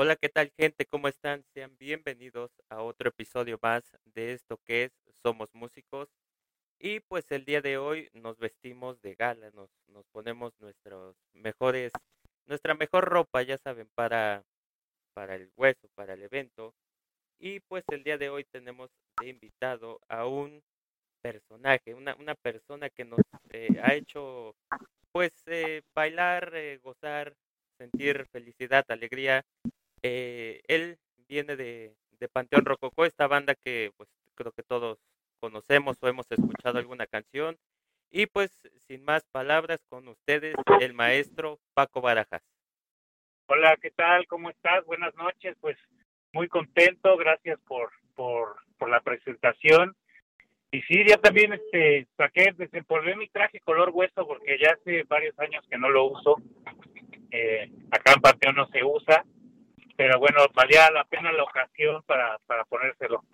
Hola, ¿qué tal gente? ¿Cómo están? Sean bienvenidos a otro episodio más de esto que es Somos Músicos. Y pues el día de hoy nos vestimos de gala, nos, nos ponemos nuestros mejores, nuestra mejor ropa, ya saben, para, para el hueso, para el evento. Y pues el día de hoy tenemos de invitado a un personaje, una, una persona que nos eh, ha hecho pues eh, bailar, eh, gozar, sentir felicidad, alegría eh, él viene de, de Panteón Rococó, esta banda que pues creo que todos conocemos o hemos escuchado alguna canción. Y pues sin más palabras con ustedes, el maestro Paco Barajas. Hola, ¿qué tal? ¿Cómo estás? Buenas noches. Pues muy contento, gracias por, por, por la presentación. Y sí, ya también este saqué, desempolvé mi traje color hueso porque ya hace varios años que no lo uso. Eh, acá en Panteón no se usa pero bueno, valía la pena la ocasión para, para ponérselo.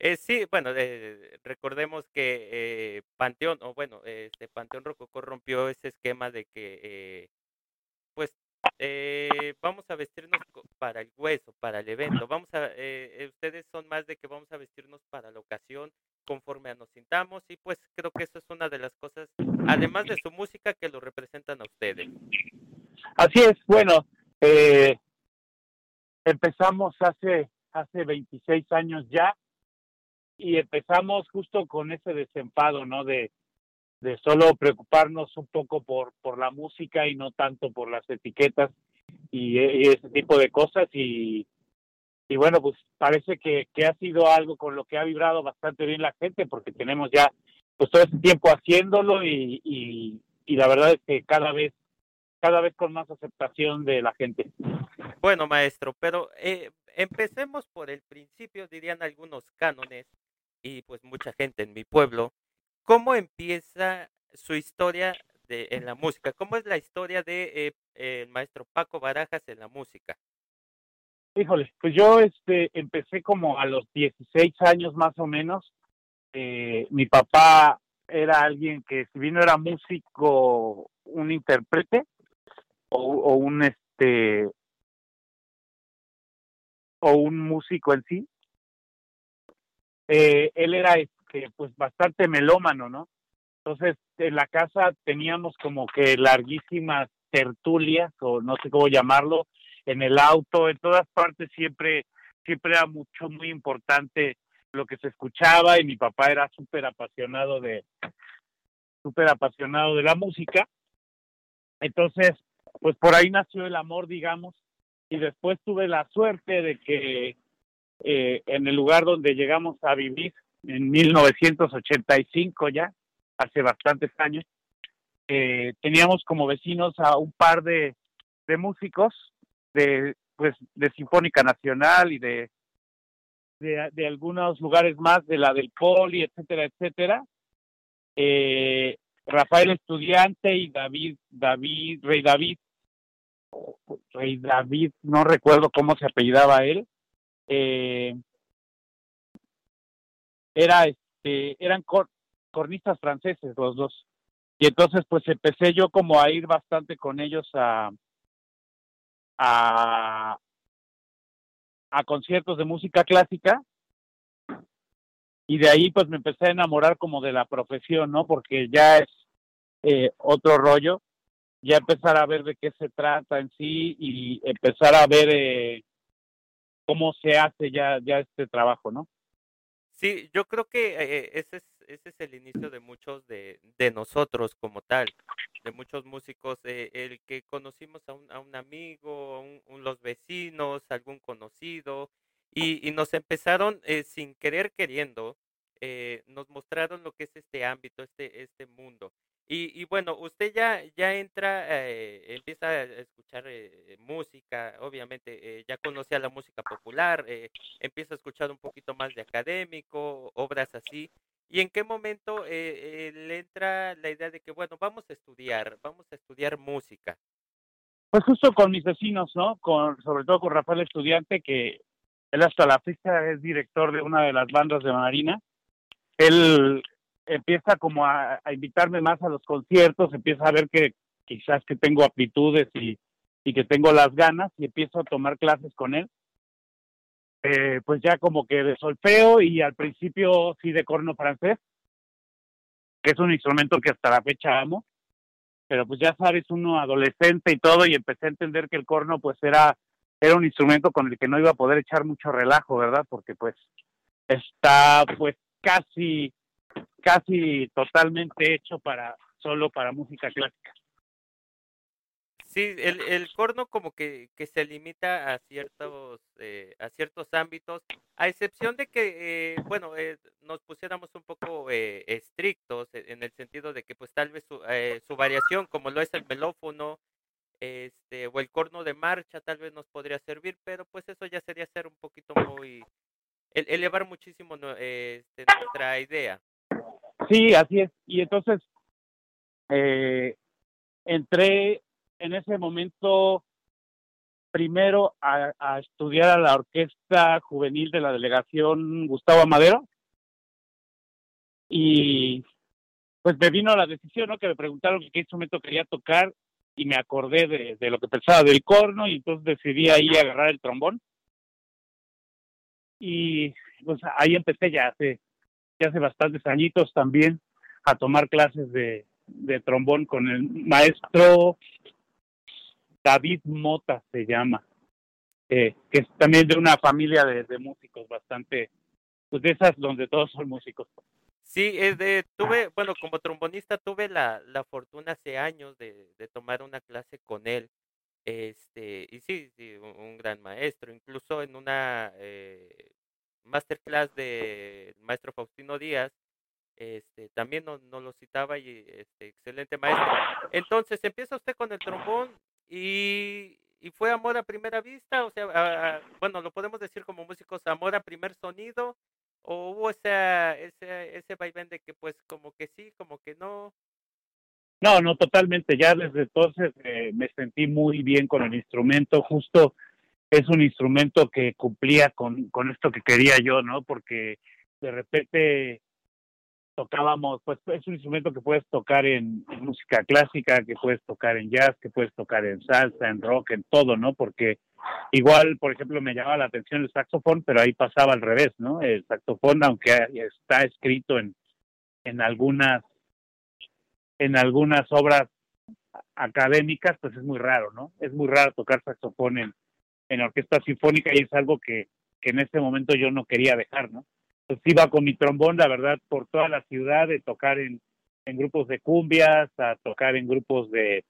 Eh, sí, bueno, eh, recordemos que eh, Panteón, o bueno, este Panteón Rococó rompió ese esquema de que, eh, pues, eh, vamos a vestirnos para el hueso, para el evento. Vamos a, eh, ustedes son más de que vamos a vestirnos para la ocasión, conforme a nos sintamos, y pues creo que eso es una de las cosas, además de su música, que lo representan a ustedes. Así es, bueno, eh, empezamos hace, hace 26 años ya y empezamos justo con ese desenfado, ¿no? De, de solo preocuparnos un poco por, por la música y no tanto por las etiquetas y, ese tipo de cosas y, y bueno, pues parece que, que ha sido algo con lo que ha vibrado bastante bien la gente porque tenemos ya pues todo ese tiempo haciéndolo y, y la verdad es que cada vez cada vez con más aceptación de la gente. Bueno, maestro, pero eh, empecemos por el principio, dirían algunos cánones, y pues mucha gente en mi pueblo. ¿Cómo empieza su historia de, en la música? ¿Cómo es la historia de eh, el maestro Paco Barajas en la música? Híjole, pues yo este empecé como a los 16 años más o menos. Eh, mi papá era alguien que si bien no era músico, un intérprete o, o un este o un músico en sí. Eh, él era este, pues bastante melómano, ¿no? Entonces, en la casa teníamos como que larguísimas tertulias, o no sé cómo llamarlo, en el auto, en todas partes siempre, siempre era mucho, muy importante lo que se escuchaba y mi papá era súper apasionado de, súper apasionado de la música. Entonces, pues por ahí nació el amor, digamos, y después tuve la suerte de que eh, en el lugar donde llegamos a vivir en 1985 ya, hace bastantes años, eh, teníamos como vecinos a un par de, de músicos de pues de Sinfónica Nacional y de, de, algunos lugares más de la del Poli, etcétera, etcétera. Eh, Rafael Estudiante y David, David, Rey David, Rey David, no recuerdo cómo se apellidaba él, eh, era este, eran cor, cornistas franceses los dos. Y entonces pues empecé yo como a ir bastante con ellos a, a, a conciertos de música clásica y de ahí pues me empecé a enamorar como de la profesión, ¿no? Porque ya es eh, otro rollo, ya empezar a ver de qué se trata en sí y empezar a ver eh, cómo se hace ya, ya este trabajo, ¿no? Sí, yo creo que eh, ese, es, ese es el inicio de muchos de, de nosotros como tal, de muchos músicos, eh, el que conocimos a un, a un amigo, a un, un, los vecinos, algún conocido, y, y nos empezaron eh, sin querer queriendo, eh, nos mostraron lo que es este ámbito, este, este mundo. Y, y bueno, usted ya, ya entra, eh, empieza a escuchar eh, música, obviamente eh, ya conocía la música popular, eh, empieza a escuchar un poquito más de académico, obras así. ¿Y en qué momento eh, le entra la idea de que, bueno, vamos a estudiar, vamos a estudiar música? Pues justo con mis vecinos, ¿no? Con, sobre todo con Rafael Estudiante, que él hasta la fecha es director de una de las bandas de Marina. Él empieza como a, invitarme más a los conciertos, empieza a ver que quizás que tengo aptitudes y, y que tengo las ganas y empiezo a tomar clases con él. Eh, pues ya como que de solfeo y al principio sí de corno francés, que es un instrumento que hasta la fecha amo, pero pues ya sabes, uno adolescente y todo, y empecé a entender que el corno pues era, era un instrumento con el que no iba a poder echar mucho relajo, ¿verdad? Porque pues está pues casi, casi totalmente hecho para, solo para música clásica. Sí, el, el corno como que, que se limita a ciertos eh, a ciertos ámbitos, a excepción de que, eh, bueno, eh, nos pusiéramos un poco eh, estrictos en el sentido de que pues tal vez su, eh, su variación, como lo es el melófono, este, o el corno de marcha, tal vez nos podría servir, pero pues eso ya sería ser un poquito muy, elevar muchísimo este, nuestra idea. Sí, así es. Y entonces, eh, entré en ese momento primero a, estudiar a la orquesta juvenil de la delegación Gustavo Amadero y pues me vino la decisión, ¿no? Que me preguntaron qué instrumento quería tocar y me acordé de, de lo que pensaba del corno y entonces decidí ahí agarrar el trombón y pues ahí empecé ya hace hace bastantes añitos también a tomar clases de, trombón con el maestro David Mota se llama, eh, que es también de una familia de, músicos bastante, pues de esas donde todos son músicos. Sí, es de, tuve, bueno, como trombonista tuve la, la fortuna hace años de, tomar una clase con él. Este, y sí, sí, un, un gran maestro, incluso en una eh, masterclass de maestro Faustino Díaz, este, también no, no, lo citaba y este, excelente maestro. Entonces empieza usted con el trombón y, y fue amor a primera vista, o sea, bueno, lo podemos decir como músicos, amor a primer sonido, o hubo ese, ese vaivén de que pues como que sí, como que no. No, no, totalmente. Ya desde entonces eh, me sentí muy bien con el instrumento. Justo es un instrumento que cumplía con, esto que quería yo, ¿no? Porque de repente tocábamos, pues es un instrumento que puedes tocar en, en, música clásica, que puedes tocar en jazz, que puedes tocar en salsa, en rock, en todo, ¿no? Porque igual, por ejemplo, me llamaba la atención el saxofón, pero ahí pasaba al revés, ¿no? El saxofón, aunque está escrito en, en algunas en algunas obras académicas, pues es muy raro, ¿no? Es muy raro tocar saxofón en, en orquesta sinfónica y es algo que, que en ese momento yo no quería dejar, ¿no? pues iba con mi trombón, la verdad, por toda la ciudad, de tocar en, en grupos de cumbias, a tocar en grupos de,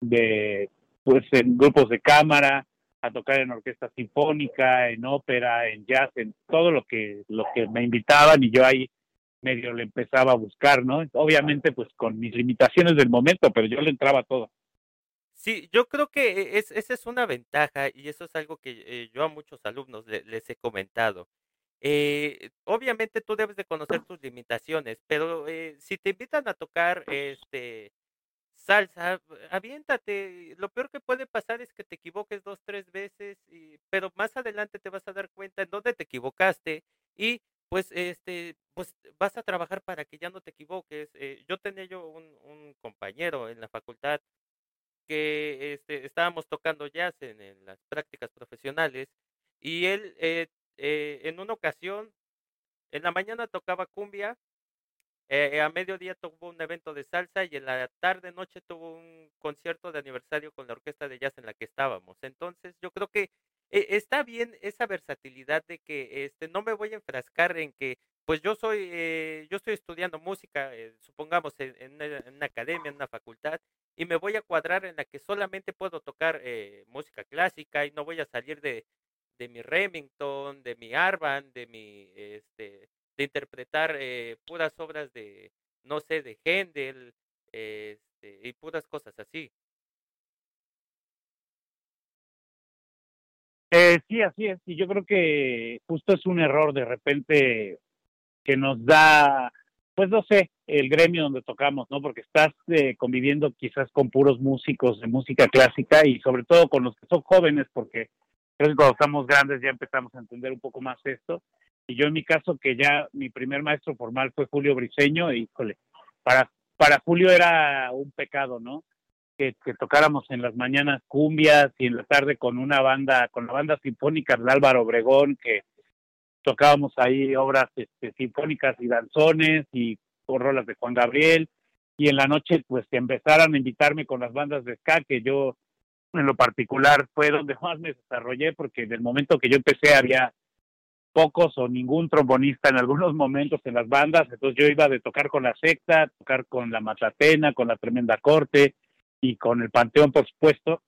de, pues en grupos de cámara, a tocar en orquesta sinfónica, en ópera, en jazz, en todo lo que, lo que me invitaban y yo ahí medio le empezaba a buscar, ¿no? Obviamente, pues con mis limitaciones del momento, pero yo le entraba todo. Sí, yo creo que es, esa es una ventaja y eso es algo que eh, yo a muchos alumnos le, les he comentado. Eh, obviamente tú debes de conocer tus limitaciones, pero eh, si te invitan a tocar este salsa, aviéntate. Lo peor que puede pasar es que te equivoques dos, tres veces, y, pero más adelante te vas a dar cuenta en dónde te equivocaste y pues este pues vas a trabajar para que ya no te equivoques. Eh, yo tenía yo un, un, compañero en la facultad que este, estábamos tocando jazz en, en las prácticas profesionales y él eh, eh, en una ocasión, en la mañana tocaba cumbia, eh, a mediodía tuvo un evento de salsa y en la tarde noche tuvo un concierto de aniversario con la orquesta de jazz en la que estábamos. Entonces, yo creo que eh, está bien esa versatilidad de que este no me voy a enfrascar en que pues yo soy eh, yo estoy estudiando música, eh, supongamos en, una, academia, en una facultad y me voy a cuadrar en la que solamente puedo tocar música clásica y no voy a salir de de mi Remington, de mi Arban, de mi, este, de interpretar eh, puras obras de, no sé, de Händel, este, y puras cosas así. Eh, sí, así es. Y yo creo que justo es un error de repente que nos da, pues no sé, el gremio donde tocamos, ¿no? Porque estás eh, conviviendo quizás con puros músicos de música clásica y sobre todo con los que son jóvenes, porque creo que cuando estamos grandes ya empezamos a entender un poco más esto. Y yo en mi caso, que ya mi primer maestro formal fue Julio Briseño, híjole, para, para Julio era un pecado, ¿no? que, que, tocáramos en las mañanas cumbias y en la tarde con una banda, con la banda sinfónica de Álvaro Obregón, que tocábamos ahí obras este, sinfónicas y danzones y rolas de Juan Gabriel y en la noche pues que empezaran a invitarme con las bandas de ska que yo en lo particular fue donde más me desarrollé porque en el momento que yo empecé había pocos o ningún trombonista en algunos momentos en las bandas, entonces yo iba de tocar con la secta, tocar con la Matatena, con la Tremenda Corte y con el Panteón, por supuesto.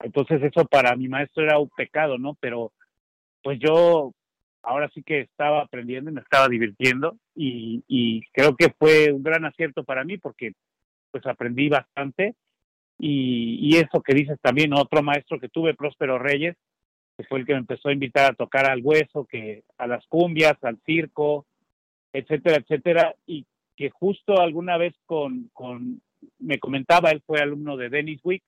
Entonces eso para mi maestro era un pecado, ¿no? Pero pues yo ahora sí que estaba aprendiendo y me estaba divirtiendo y, creo que fue un gran acierto para mí porque pues aprendí bastante y, y eso que dices también, otro maestro que tuve, Próspero Reyes, que fue el que me empezó a invitar a tocar al hueso, que a las cumbias, al circo, etcétera, etcétera, y que justo alguna vez con, con me comentaba, él fue alumno de Dennis Wick,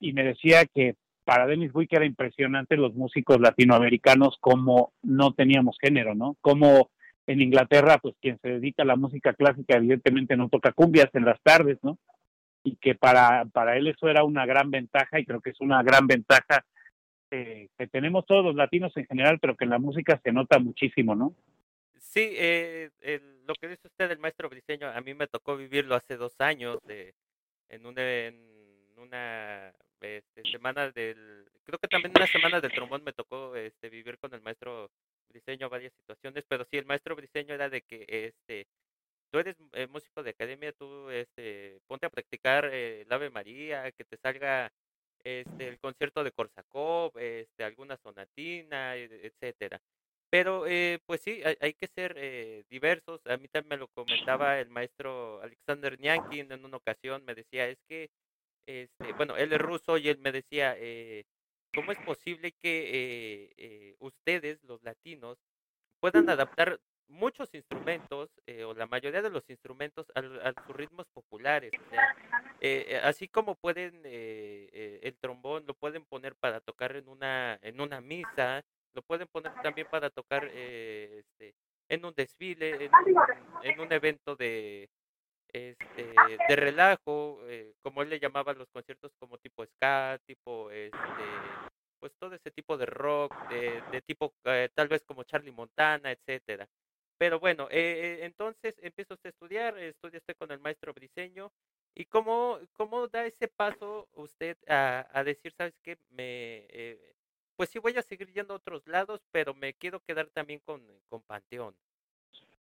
y me decía que para Dennis Wick era impresionante los músicos latinoamericanos como no teníamos género, ¿no? Como en Inglaterra, pues quien se dedica a la música clásica evidentemente no toca cumbias en las tardes, ¿no? Y que para, para él eso era una gran ventaja y creo que es una gran ventaja eh, que tenemos todos los latinos en general, pero que en la música se nota muchísimo, ¿no? Sí, eh, lo que dice usted del maestro briseño, a mí me tocó vivirlo hace dos años de, en, una, en una este, semana del, creo que también una semana del trombón me tocó este, vivir con el maestro briseño varias situaciones, pero sí, el maestro briseño era de que este, tú eres eh, músico de academia, tú este, ponte a practicar eh, el Ave María, que te salga este, el concierto de Korsakov, este, alguna sonatina, e, etcétera. Pero eh, pues sí, hay, que ser eh, diversos. A mí también me lo comentaba el maestro Alexander Nyankin en una ocasión, me decía, es que, este, bueno, él es ruso y él me decía, eh, ¿cómo es posible que eh, ustedes, los latinos, puedan adaptar muchos instrumentos eh, o la mayoría de los instrumentos a, sus ritmos populares. O eh, eh, así como pueden el trombón lo pueden poner para tocar en una en una misa, lo pueden poner también para tocar este, en un desfile, en, un evento de este, de relajo, como él le llamaba los conciertos como tipo ska, tipo este, pues todo ese tipo de rock, de, tipo tal vez como Charlie Montana, etcétera. Pero bueno, eh, eh, entonces empieza usted a estudiar, estudia usted con el maestro Briseño. ¿Y cómo, cómo da ese paso usted a, a decir, sabes qué, me, eh, pues sí voy a seguir yendo a otros lados, pero me quiero quedar también con, con Panteón?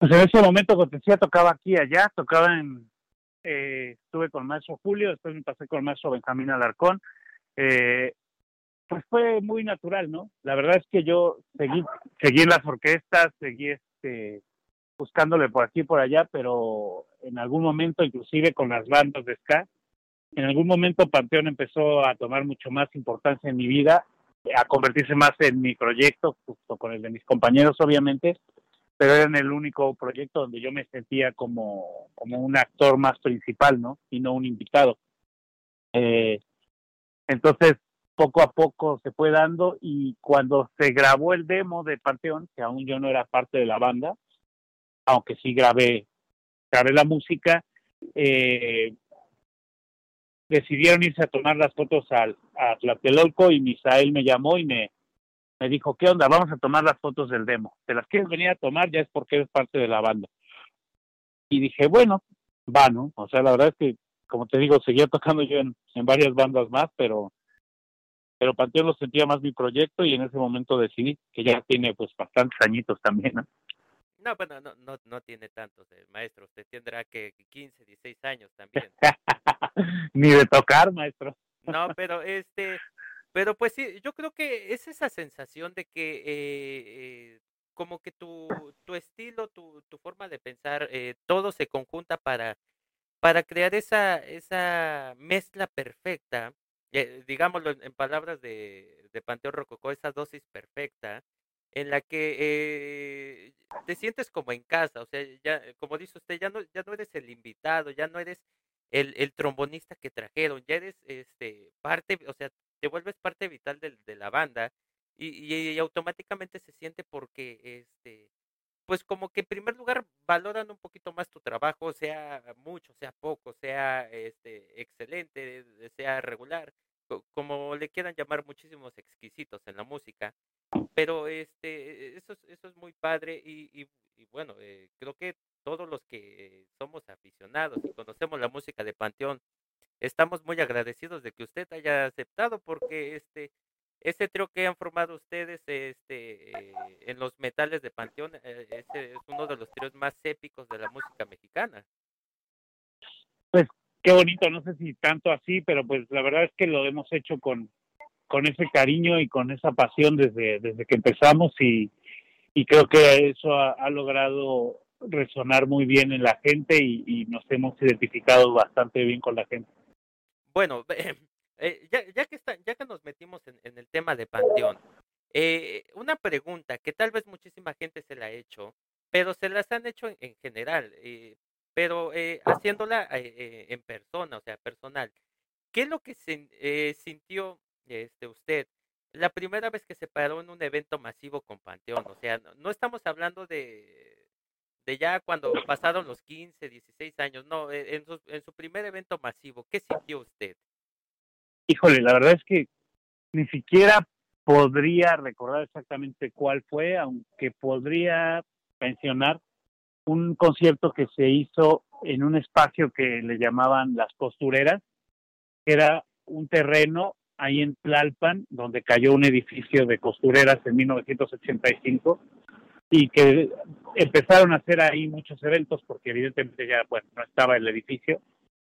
Pues en ese momento, como decía, tocaba aquí y allá, tocaba en, eh, estuve con el maestro Julio, después me pasé con el maestro Benjamín Alarcón. Eh, pues fue muy natural, ¿no? La verdad es que yo seguí, seguí las orquestas, seguí este, buscándole por aquí y por allá, pero en algún momento, inclusive con las bandas de ska, en algún momento Panteón empezó a tomar mucho más importancia en mi vida, a convertirse más en mi proyecto, justo con el de mis compañeros, obviamente, pero era en el único proyecto donde yo me sentía como, como un actor más principal, ¿no? Y no un invitado. Eh, entonces, poco a poco se fue dando y cuando se grabó el demo de Panteón, que aún yo no era parte de la banda, aunque sí grabé, grabé la música, eh, decidieron irse a tomar las fotos al, a Tlatelolco y Misael me llamó y me, me dijo, ¿qué onda? Vamos a tomar las fotos del demo. ¿Te las quieres venir a tomar? Ya es porque eres parte de la banda. Y dije, bueno, va, ¿no? O sea, la verdad es que, como te digo, seguía tocando yo en, en varias bandas más, pero pero Panteón lo sentía más mi proyecto y en ese momento decidí que ya tiene pues bastantes añitos también, ¿no? No, bueno, no, no, no tiene tantos, eh, maestro. Usted tendrá que 15, 16 años también. Ni de tocar, maestro. no, pero este, pero pues sí, yo creo que es esa sensación de que eh, como que tu, tu estilo, tu, tu forma de pensar, eh, todo se conjunta para, para crear esa, esa mezcla perfecta eh, digámoslo en, palabras de, de, Panteón Rococó, esa dosis perfecta en la que eh, te sientes como en casa, o sea, ya, como dice usted, ya no, ya no eres el invitado, ya no eres el, el trombonista que trajeron, ya eres este parte, o sea, te vuelves parte vital de, de la banda y, y, automáticamente se siente porque este pues como que en primer lugar valoran un poquito más tu trabajo, sea mucho, sea poco, sea este, excelente, sea regular, como le quieran llamar muchísimos exquisitos en la música, pero este, eso, eso es muy padre y, y, bueno, eh, creo que todos los que somos aficionados y conocemos la música de Panteón, estamos muy agradecidos de que usted haya aceptado porque este ese trío que han formado ustedes este en los metales de Panteón eh, es uno de los tríos más épicos de la música mexicana. Pues qué bonito, no sé si tanto así, pero pues la verdad es que lo hemos hecho con con ese cariño y con esa pasión desde desde que empezamos y y creo que eso ha logrado resonar muy bien en la gente y, nos hemos identificado bastante bien con la gente. Bueno, eh, ya, ya, que está, ya que nos metimos en, el tema de Panteón, eh, una pregunta que tal vez muchísima gente se la ha hecho, pero se las han hecho en, general, eh, pero haciéndola en persona, o sea, personal. ¿Qué es lo que se, sintió este, usted la primera vez que se paró en un evento masivo con Panteón? O sea, no estamos hablando de de ya cuando pasaron los 15, 16 años, no, e, en su, en su primer evento masivo, ¿qué sintió usted? Híjole, la verdad es que ni siquiera podría recordar exactamente cuál fue, aunque podría mencionar un concierto que se hizo en un espacio que le llamaban las costureras, que era un terreno ahí en Tlalpan, donde cayó un edificio de costureras en 1985 y que empezaron a hacer ahí muchos eventos porque evidentemente ya bueno no estaba el edificio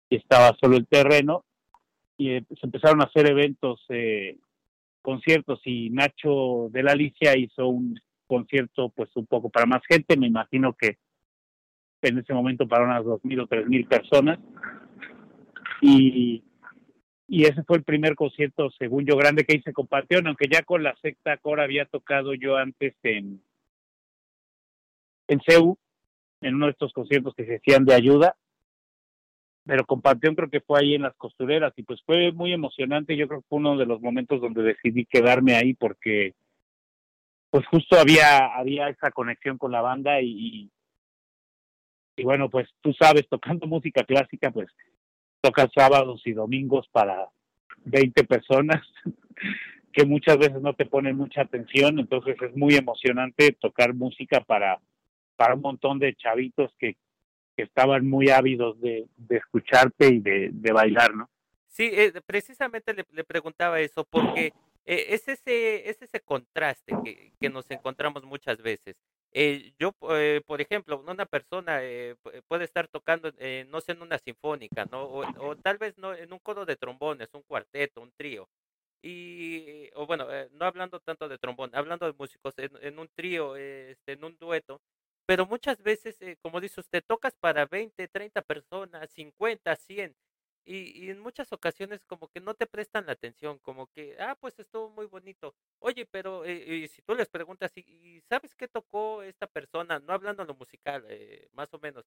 y estaba solo el terreno y eh, se empezaron a hacer eventos eh, conciertos y Nacho de la Alicia hizo un concierto pues un poco para más gente me imagino que en ese momento para unas dos mil o tres mil personas y y ese fue el primer concierto según yo grande que hice con Panteón aunque ya con la secta Cora había tocado yo antes en en CEU, en uno de estos conciertos que se hacían de ayuda, pero con creo que fue ahí en las costureras y pues fue muy emocionante, yo creo que fue uno de los momentos donde decidí quedarme ahí porque pues justo había había esa conexión con la banda y, y bueno, pues tú sabes, tocando música clásica, pues tocas sábados y domingos para 20 personas que muchas veces no te ponen mucha atención, entonces es muy emocionante tocar música para para un montón de chavitos que, estaban muy ávidos de, escucharte y de, bailar, ¿no? Sí, eh, precisamente le, preguntaba eso, porque eh, es, ese, es ese contraste que, nos encontramos muchas veces. Eh, yo, por ejemplo, una persona puede estar tocando, no sé, en una sinfónica, ¿no? O, tal vez no en un coro de trombones, un cuarteto, un trío. Y, o bueno, no hablando tanto de trombón, hablando de músicos, en, en un trío, este, en un dueto, pero muchas veces, eh, como dice usted, tocas para 20, 30 personas, 50, 100, y, y, en muchas ocasiones como que no te prestan la atención, como que, ah, pues estuvo muy bonito. Oye, pero eh, si tú les preguntas, ¿y, sabes qué tocó esta persona? No hablando de lo musical, eh, más o menos.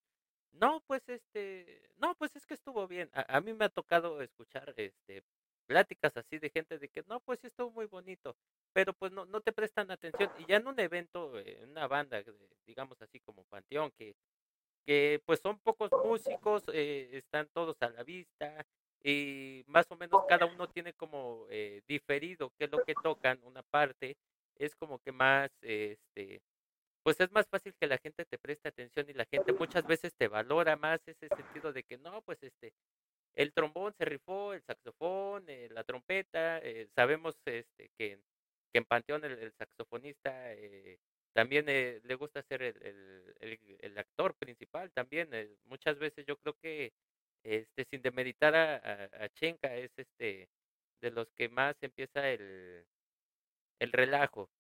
No, pues este, no, pues es que estuvo bien. A, a mí me ha tocado escuchar este pláticas así de gente de que no, pues sí estuvo muy bonito, pero pues no, no te prestan atención. Y ya en un evento, en una banda, digamos así como Panteón, que, que pues son pocos músicos, eh, están todos a la vista, y más o menos cada uno tiene como eh, diferido qué es lo que tocan, una parte, es como que más, este, pues es más fácil que la gente te preste atención y la gente muchas veces te valora más ese sentido de que no, pues este, el trombón se rifó, el saxofón, eh, la trompeta. Eh, sabemos este, que, que, en Panteón el, saxofonista eh, también le gusta ser el, el, el, actor principal. También muchas veces yo creo que este, sin demeritar a, a, Chenka es este de los que más empieza el, el relajo.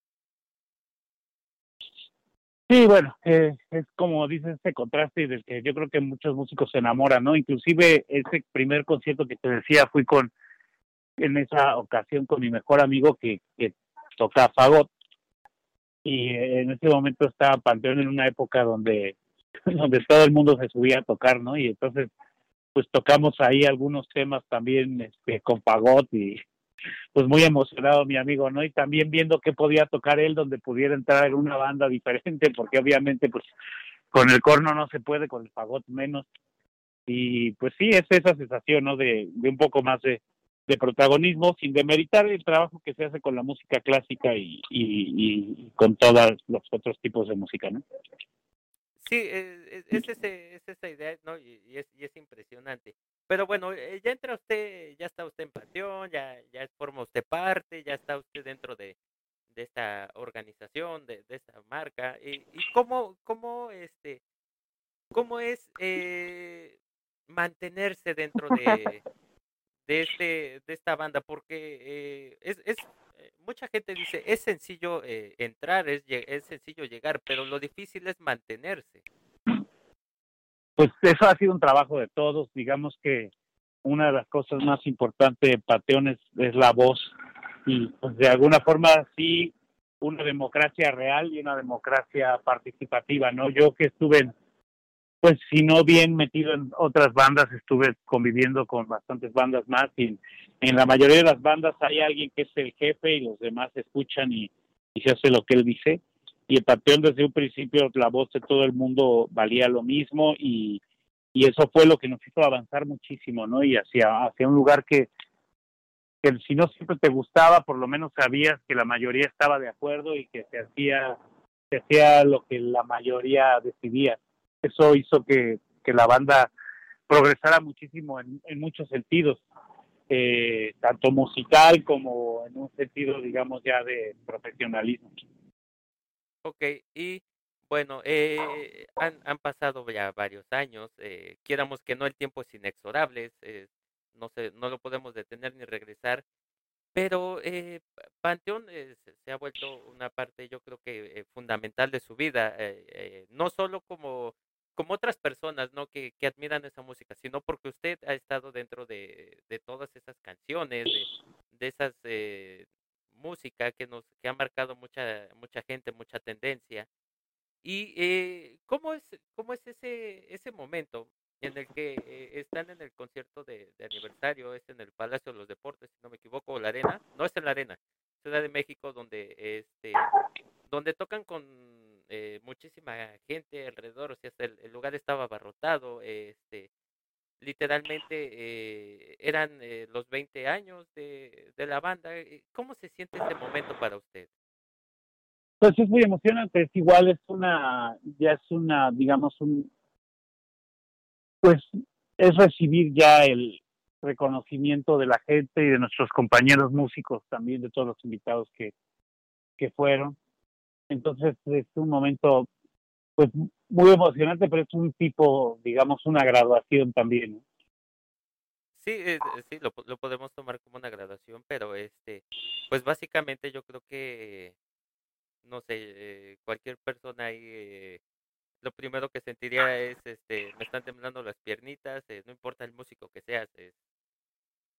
Sí, bueno, eh, es como dices ese contraste del que yo creo que muchos músicos se enamoran, ¿no? Inclusive ese primer concierto que te decía fui con, en esa ocasión con mi mejor amigo que, que toca fagot y en ese momento estaba Panteón en una época donde, donde todo el mundo se subía a tocar, ¿no? Y entonces pues tocamos ahí algunos temas también este, con fagot y pues muy emocionado mi amigo, ¿no? Y también viendo qué podía tocar él donde pudiera entrar en una banda diferente, porque obviamente pues con el corno no se puede, con el fagot menos. Y pues sí, es esa sensación, ¿no? De, de un poco más de, de protagonismo, sin demeritar el trabajo que se hace con la música clásica y, y, con todos los otros tipos de música, ¿no? Sí, es, es, ese, es esa idea, ¿no? Y, es, y es impresionante. Pero bueno, eh, ya entra usted, ya está usted en Panteón, ya, ya forma usted parte, ya está usted dentro de, de esta organización, de, de esta marca. ¿Y, y cómo, cómo, este, cómo es eh, mantenerse dentro de, de, este, de esta banda? Porque eh, es, es, mucha gente dice, es sencillo eh, entrar, es, es sencillo llegar, pero lo difícil es mantenerse. Pues eso ha sido un trabajo de todos. Digamos que una de las cosas más importantes de Pateón es, es la voz y pues de alguna forma sí una democracia real y una democracia participativa, ¿no? Yo que estuve en pues si no bien metido en otras bandas, estuve conviviendo con bastantes bandas más y en la mayoría de las bandas hay alguien que es el jefe y los demás escuchan y, se hace lo que él dice. Y el Panteón desde un principio la voz de todo el mundo valía lo mismo y, y eso fue lo que nos hizo avanzar muchísimo, ¿no? Y hacia, hacia un lugar que, que si no siempre te gustaba, por lo menos sabías que la mayoría estaba de acuerdo y que se hacía, se hacía lo que la mayoría decidía eso hizo que, que la banda progresara muchísimo en, muchos sentidos, eh, tanto musical como en un sentido, digamos, ya de profesionalismo. Ok, y bueno, eh, han, han pasado ya varios años, eh, quieramos que no, el tiempo es inexorable, eh, no, se, no lo podemos detener ni regresar, pero eh, Panteón eh, se ha vuelto una parte, yo creo que fundamental de su vida, no solo como como otras personas, ¿no? Que, que admiran esa música, sino porque usted ha estado dentro de, de todas esas canciones, de, de esas eh, música que nos que ha marcado mucha mucha gente, mucha tendencia. Y eh, cómo es cómo es ese ese momento en el que eh, están en el concierto de, de, aniversario, es en el Palacio de los Deportes, si no me equivoco, o la arena, no es en la arena, Ciudad de México, donde este donde tocan con eh, muchísima gente alrededor, o sea, el, el lugar estaba abarrotado, este, literalmente eh, eran eh, los 20 años de, de, la banda. Eh, ¿Cómo se siente ese momento para usted? Pues es muy emocionante, es igual, es una, ya es una, digamos, un, pues es recibir ya el reconocimiento de la gente y de nuestros compañeros músicos también, de todos los invitados que, que fueron. Entonces es un momento pues muy emocionante, pero es un tipo, digamos, una graduación también. Sí, eh, sí, lo, lo podemos tomar como una graduación, pero este, pues básicamente yo creo que, no sé, eh, cualquier persona ahí, eh, lo primero que sentiría es, este, me están temblando las piernitas, eh, no importa el músico que seas, es,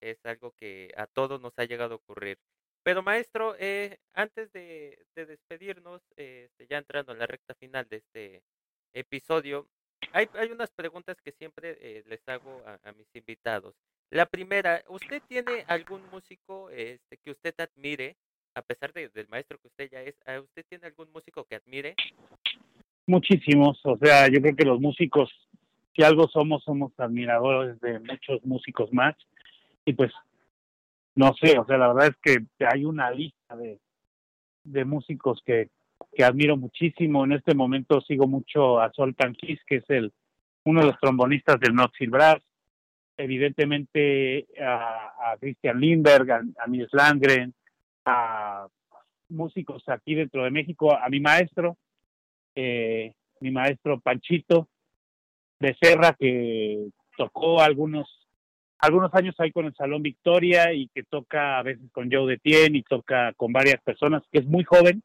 es algo que a todos nos ha llegado a ocurrir. Pero maestro, eh, antes de, de despedirnos, eh, ya entrando en la recta final de este episodio, hay, hay unas preguntas que siempre eh, les hago a, a, mis invitados. La primera, ¿usted tiene algún músico este, que usted admire, a pesar de, del maestro que usted ya es, ¿usted tiene algún músico que admire? Muchísimos, o sea, yo creo que los músicos, si algo somos, somos admiradores de muchos músicos más. Y pues no sé, o sea, la verdad es que hay una lista de, de músicos que, que admiro muchísimo. En este momento sigo mucho a Sol Tanquis, que es el uno de los trombonistas del Knoxville Brass. Evidentemente a, Christian Lindberg, a, a Nils Landgren, a músicos aquí dentro de México, a mi maestro, eh, mi maestro Panchito Becerra, que tocó algunos algunos años ahí con el Salón Victoria y que toca a veces con Joe Detien y toca con varias personas, que es muy joven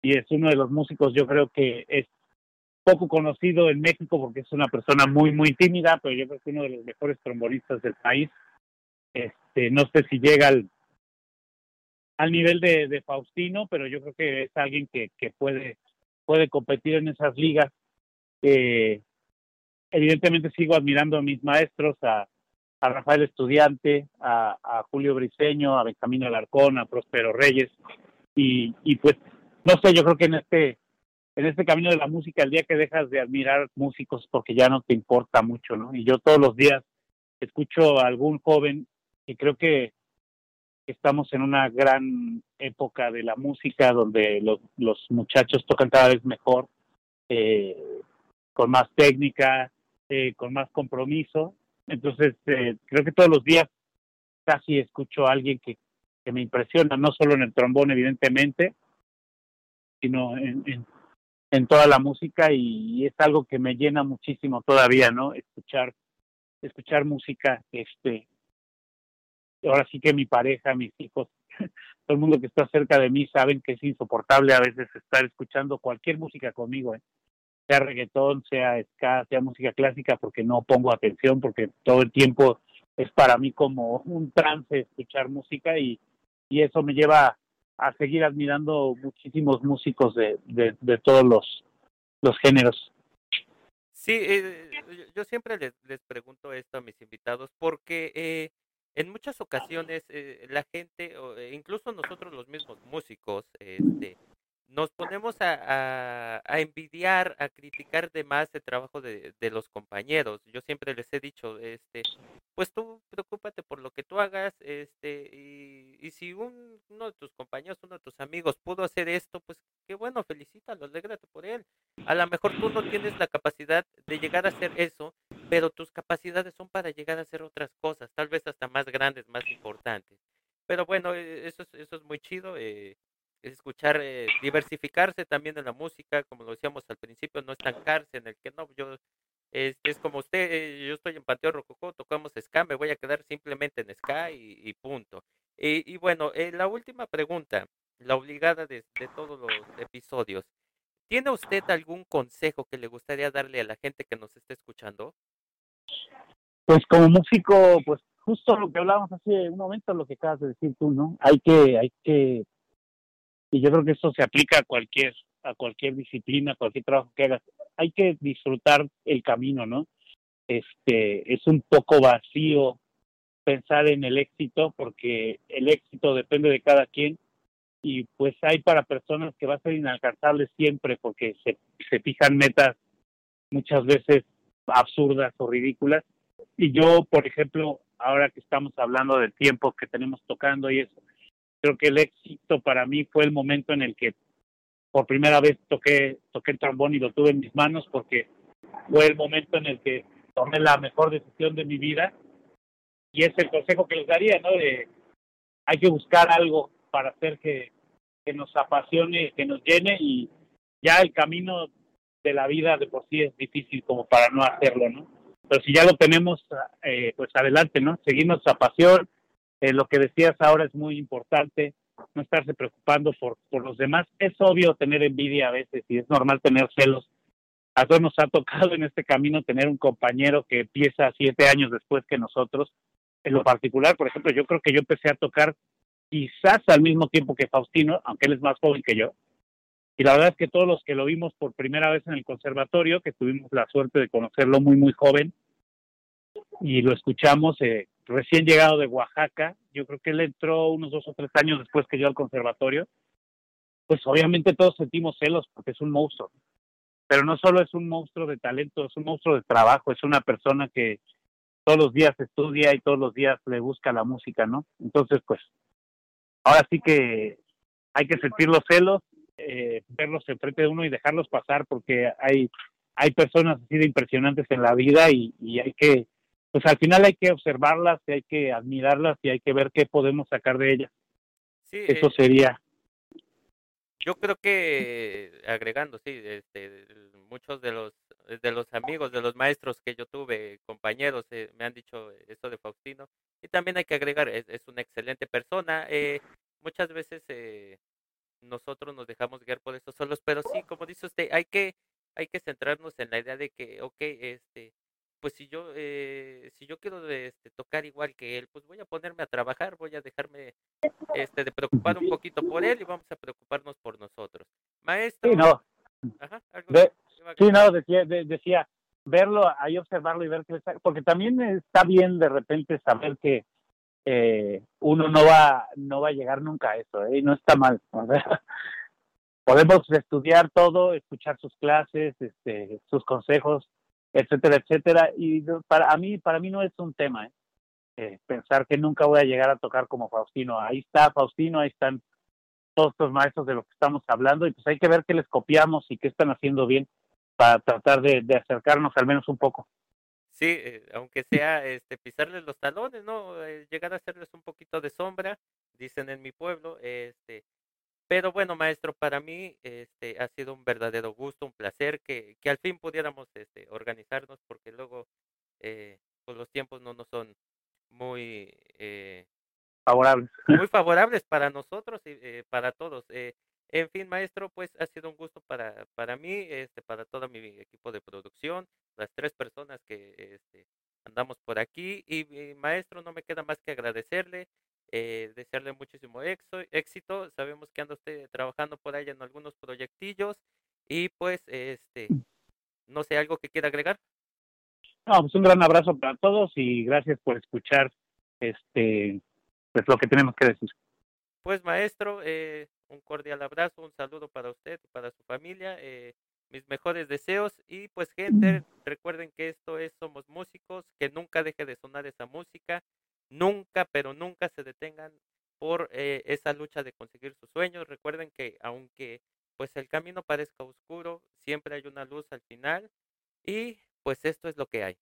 y es uno de los músicos, yo creo que es poco conocido en México porque es una persona muy, muy tímida, pero yo creo que es uno de los mejores trombonistas del país. Este, no sé si llega al, al nivel de, de Faustino, pero yo creo que es alguien que, que puede, puede competir en esas ligas. Eh, evidentemente sigo admirando a mis maestros, a, a Rafael Estudiante, a, Julio Briseño, a Benjamín Alarcón, a Próspero Reyes, y, y pues, no sé, yo creo que en este, en este camino de la música, el día que dejas de admirar músicos porque ya no te importa mucho, ¿no? Y yo todos los días escucho a algún joven y creo que estamos en una gran época de la música donde los, los muchachos tocan cada vez mejor, eh, con más técnica, eh, con más compromiso. Entonces, eh, creo que todos los días casi escucho a alguien que, que me impresiona, no solo en el trombón, evidentemente, sino en, en, toda la música y es algo que me llena muchísimo todavía, ¿no? Escuchar escuchar música, este, ahora sí que mi pareja, mis hijos, todo el mundo que está cerca de mí saben que es insoportable a veces estar escuchando cualquier música conmigo, ¿eh? Sea reggaetón, sea ska, sea música clásica, porque no pongo atención, porque todo el tiempo es para mí como un trance escuchar música y, y eso me lleva a seguir admirando muchísimos músicos de, de, todos los, los géneros. Sí, eh, yo siempre les, les, pregunto esto a mis invitados porque eh, en muchas ocasiones eh, la gente, eh, incluso nosotros los mismos músicos, este, nos ponemos a, a, envidiar, a criticar de más el trabajo de, de, los compañeros. Yo siempre les he dicho, este, pues tú preocúpate por lo que tú hagas, este, y, y si un, uno de tus compañeros, uno de tus amigos pudo hacer esto, pues qué bueno, felicítalo, alégrate por él. A lo mejor tú no tienes la capacidad de llegar a hacer eso, pero tus capacidades son para llegar a hacer otras cosas, tal vez hasta más grandes, más importantes. Pero bueno, e, eso es, eso es muy chido. Eh, escuchar, eh, diversificarse también en la música, como lo decíamos al principio, no estancarse en el que no, yo, es, es como usted, eh, yo estoy en Panteón Rococó, tocamos ska, me voy a quedar simplemente en ska y, punto. Y, bueno, eh, la última pregunta, la obligada de, de todos los episodios. ¿Tiene usted algún consejo que le gustaría darle a la gente que nos esté escuchando? Pues como músico, pues justo lo que hablábamos hace un momento, lo que acabas de decir tú, ¿no? Hay que, hay que y yo creo que eso se aplica a cualquier a cualquier disciplina, a cualquier trabajo que hagas. Hay que disfrutar el camino, ¿no? Este es un poco vacío pensar en el éxito porque el éxito depende de cada quien y pues hay para personas que va a ser inalcanzable siempre porque se, se fijan metas muchas veces absurdas o ridículas y yo por ejemplo ahora que estamos hablando del tiempo que tenemos tocando y eso creo que el éxito para mí fue el momento en el que por primera vez toqué, toqué el trombón y lo tuve en mis manos porque fue el momento en el que tomé la mejor decisión de mi vida y es el consejo que les daría, ¿no? De hay que buscar algo para hacer que, que nos apasione, que nos llene y ya el camino de la vida de por sí es difícil como para no hacerlo, ¿no? Pero si ya lo tenemos, eh, pues adelante, ¿no? Seguir nuestra pasión, eh, lo que decías ahora es muy importante, no estarse preocupando por, por los demás. Es obvio tener envidia a veces y es normal tener celos. A todos nos ha tocado en este camino tener un compañero que empieza siete años después que nosotros. En lo particular, por ejemplo, yo creo que yo empecé a tocar quizás al mismo tiempo que Faustino, aunque él es más joven que yo. Y la verdad es que todos los que lo vimos por primera vez en el conservatorio, que tuvimos la suerte de conocerlo muy, muy joven, y lo escuchamos, eh, recién llegado de Oaxaca, yo creo que él entró unos dos o tres años después que yo al conservatorio, pues obviamente todos sentimos celos porque es un monstruo, pero no solo es un monstruo de talento, es un monstruo de trabajo, es una persona que todos los días estudia y todos los días le busca la música, ¿no? Entonces, pues, ahora sí que hay que sentir los celos, eh, verlos enfrente de uno y dejarlos pasar porque hay, hay personas así de impresionantes en la vida y, y hay que pues al final hay que observarlas y hay que admirarlas y hay que ver qué podemos sacar de ellas. Sí, Eso eh, sería. Yo creo que agregando, sí, este, muchos de los de los amigos, de los maestros que yo tuve, compañeros, eh, me han dicho esto de Faustino. Y también hay que agregar, es, es una excelente persona. Eh, muchas veces eh, nosotros nos dejamos guiar por eso solos, pero sí, como dice usted, hay que hay que centrarnos en la idea de que, ok, este, pues si yo eh, si yo quiero este, tocar igual que él, pues voy a ponerme a trabajar, voy a dejarme este de preocupar un poquito por él y vamos a preocuparnos por nosotros. Maestro. Sí, no. Ajá, de, sí, no, decía, de, decía verlo, ahí observarlo y ver que está, porque también está bien de repente saber que eh, uno no va no va a llegar nunca a eso, ¿eh? no está mal. O sea, podemos estudiar todo, escuchar sus clases, este, sus consejos, etcétera, etcétera. Y para a mí, para mí no es un tema, ¿eh? Eh, pensar que nunca voy a llegar a tocar como Faustino. Ahí está Faustino, ahí están todos los maestros de lo que estamos hablando y pues hay que ver qué les copiamos y qué están haciendo bien para tratar de, acercarnos al menos un poco. Sí, eh, aunque sea este pisarles los talones, ¿no? llegar a hacerles un poquito de sombra, dicen en mi pueblo, este, pero bueno, maestro, para mí este, ha sido un verdadero gusto, un placer que, que al fin pudiéramos este, organizarnos porque luego eh, pues los tiempos no nos son muy eh, favorables. Muy favorables para nosotros y eh, para todos. Eh, en fin, maestro, pues ha sido un gusto para, para mí, este, para todo mi equipo de producción, las tres personas que este, andamos por aquí. Y, y maestro, no me queda más que agradecerle eh, desearle muchísimo éxito. Sabemos que anda usted trabajando por ahí en algunos proyectillos y pues, este, mm. no sé, algo que quiera agregar. No, pues un gran abrazo para todos y gracias por escuchar este pues lo que tenemos que decir. Pues maestro, eh, un cordial abrazo, un saludo para usted y para su familia, eh, mis mejores deseos y pues gente, mm. recuerden que esto es Somos Músicos, que nunca deje de sonar esa música, nunca, pero nunca se detengan por eh, esa lucha de conseguir sus sueños. Recuerden que aunque pues el camino parezca oscuro, siempre hay una luz al final y pues esto es lo que hay.